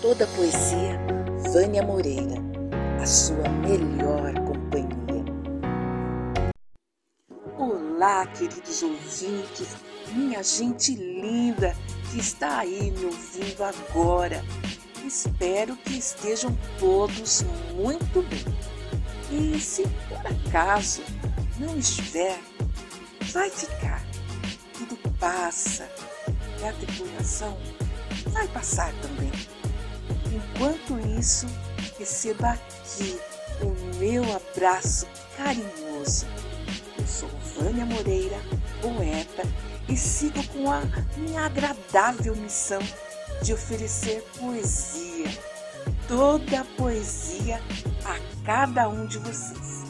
toda a poesia, Vânia Moreira, a sua melhor companhia. Olá, queridos ouvintes, minha gente linda que está aí me ouvindo agora. Espero que estejam todos muito bem. E se por acaso não estiver, vai ficar. Tudo passa e a tribulação vai passar também. Isso, receba aqui o meu abraço carinhoso. Eu sou Vânia Moreira, poeta, e sigo com a minha agradável missão de oferecer poesia, toda a poesia a cada um de vocês.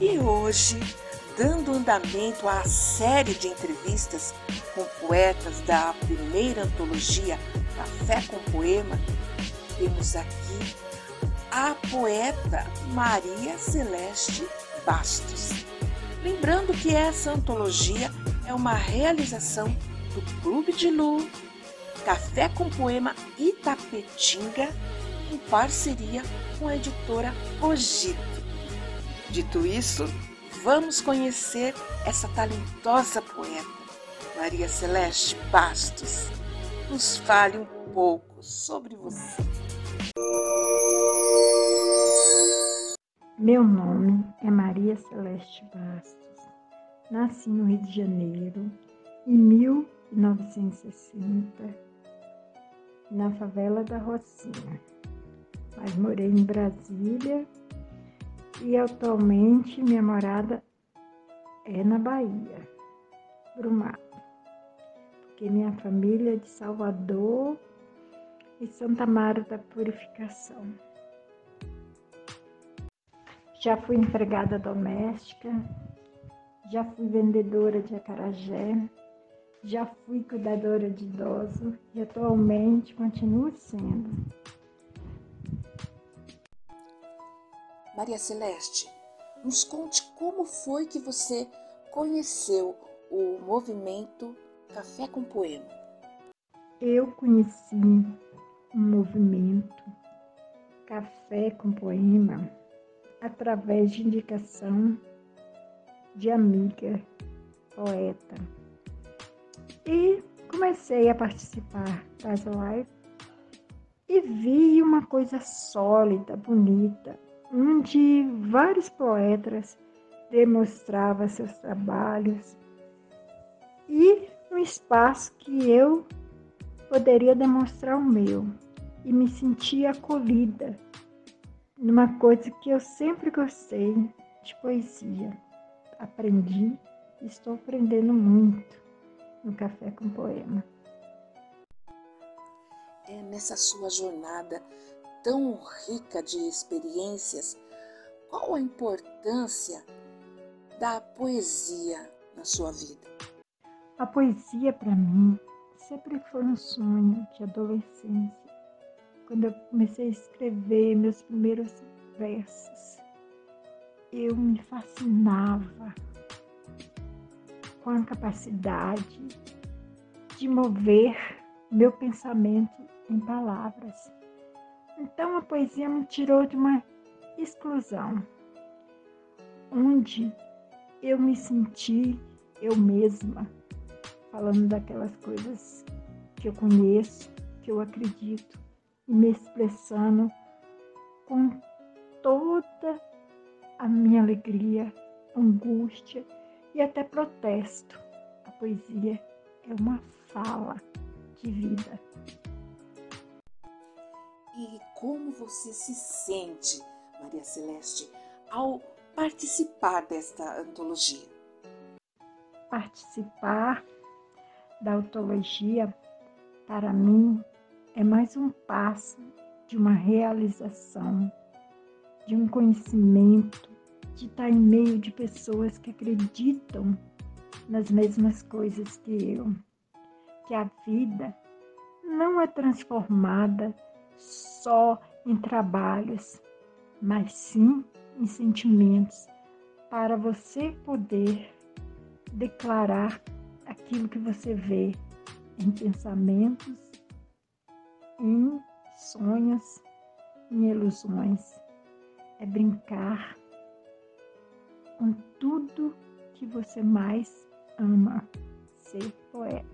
E hoje, dando andamento à série de entrevistas com poetas da primeira antologia Café com Poema, temos aqui a poeta Maria Celeste Bastos. Lembrando que essa antologia é uma realização do Clube de Lu, Café com Poema Itapetinga, em parceria com a editora Ogito. Dito isso, vamos conhecer essa talentosa poeta, Maria Celeste Bastos. Nos fale um pouco sobre você. Meu nome é Maria Celeste Bastos. Nasci no Rio de Janeiro em 1960, na favela da Rocinha. Mas morei em Brasília e atualmente minha morada é na Bahia, Brumado. Porque minha família é de Salvador e Santa Mara da Purificação. Já fui empregada doméstica, já fui vendedora de acarajé, já fui cuidadora de idoso e atualmente continuo sendo. Maria Celeste, nos conte como foi que você conheceu o movimento Café com Poema. Eu conheci um movimento Café com Poema através de indicação de amiga poeta. E comecei a participar das lives e vi uma coisa sólida, bonita, onde vários poetas demonstravam seus trabalhos e um espaço que eu poderia demonstrar o meu e me sentia acolhida numa coisa que eu sempre gostei de poesia. Aprendi e estou aprendendo muito no Café com Poema. É nessa sua jornada tão rica de experiências, qual a importância da poesia na sua vida? A poesia para mim sempre foi um sonho de adolescência quando eu comecei a escrever meus primeiros versos, eu me fascinava com a capacidade de mover meu pensamento em palavras. Então a poesia me tirou de uma exclusão, onde eu me senti eu mesma, falando daquelas coisas que eu conheço, que eu acredito, me expressando com toda a minha alegria, angústia e até protesto. A poesia é uma fala de vida. E como você se sente, Maria Celeste, ao participar desta antologia? Participar da antologia, para mim, é mais um passo de uma realização, de um conhecimento, de estar em meio de pessoas que acreditam nas mesmas coisas que eu, que a vida não é transformada só em trabalhos, mas sim em sentimentos, para você poder declarar aquilo que você vê em pensamentos em sonhos em ilusões. É brincar com tudo que você mais ama, ser poeta.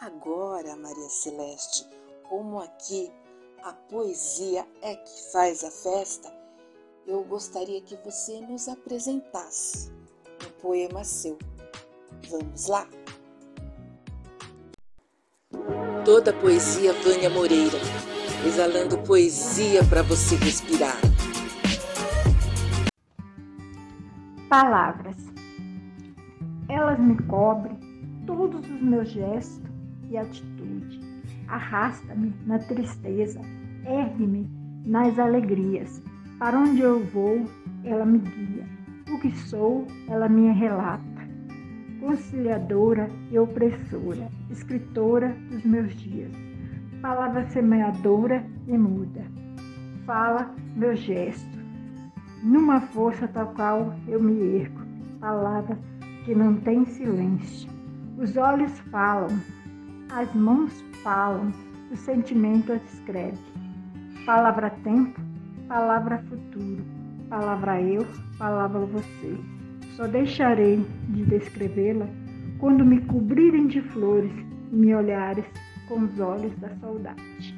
Agora, Maria Celeste, como aqui a poesia é que faz a festa, eu gostaria que você nos apresentasse um poema seu. Vamos lá? Toda poesia Vânia Moreira, exalando poesia para você respirar. Palavras. Elas me cobrem todos os meus gestos e atitude. Arrasta-me na tristeza, ergue-me nas alegrias. Para onde eu vou, ela me guia. O que sou, ela me relata. Conciliadora e opressora, escritora dos meus dias. Palavra semeadora e muda. Fala meu gesto. Numa força tal qual eu me ergo. Palavra que não tem silêncio. Os olhos falam, as mãos falam, o sentimento as escreve. Palavra tempo, palavra futuro, palavra eu, palavra você. Só deixarei de descrevê-la quando me cobrirem de flores e me olhares com os olhos da saudade.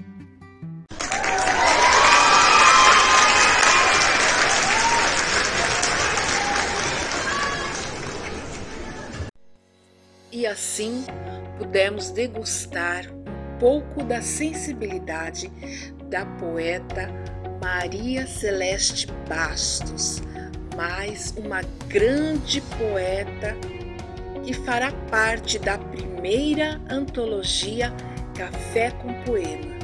E assim pudemos degustar um pouco da sensibilidade da poeta Maria Celeste Bastos, mais uma grande poeta que fará parte da primeira antologia Café com Poema.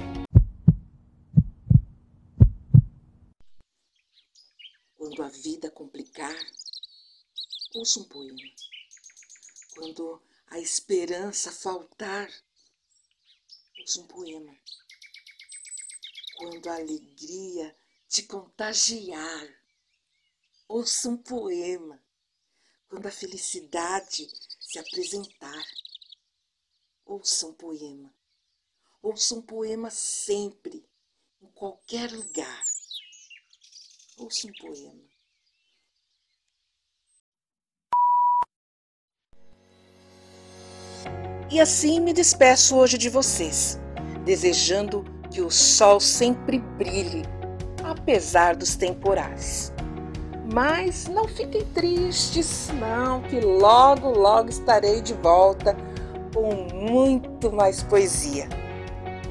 Quando a vida complicar, ouça um poema. Quando a esperança faltar, ouça um poema. Quando a alegria te contagiar, ouça um poema. Quando a felicidade se apresentar, ouça um poema. Ouça um poema sempre, em qualquer lugar. Ouça um poema. E assim me despeço hoje de vocês, desejando que o sol sempre brilhe, apesar dos temporais. Mas não fiquem tristes, não, que logo, logo estarei de volta com muito mais poesia.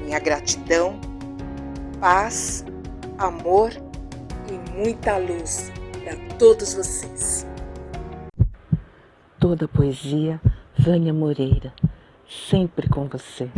Minha gratidão, paz, amor e muita luz para todos vocês. Toda poesia, Vânia Moreira sempre com você.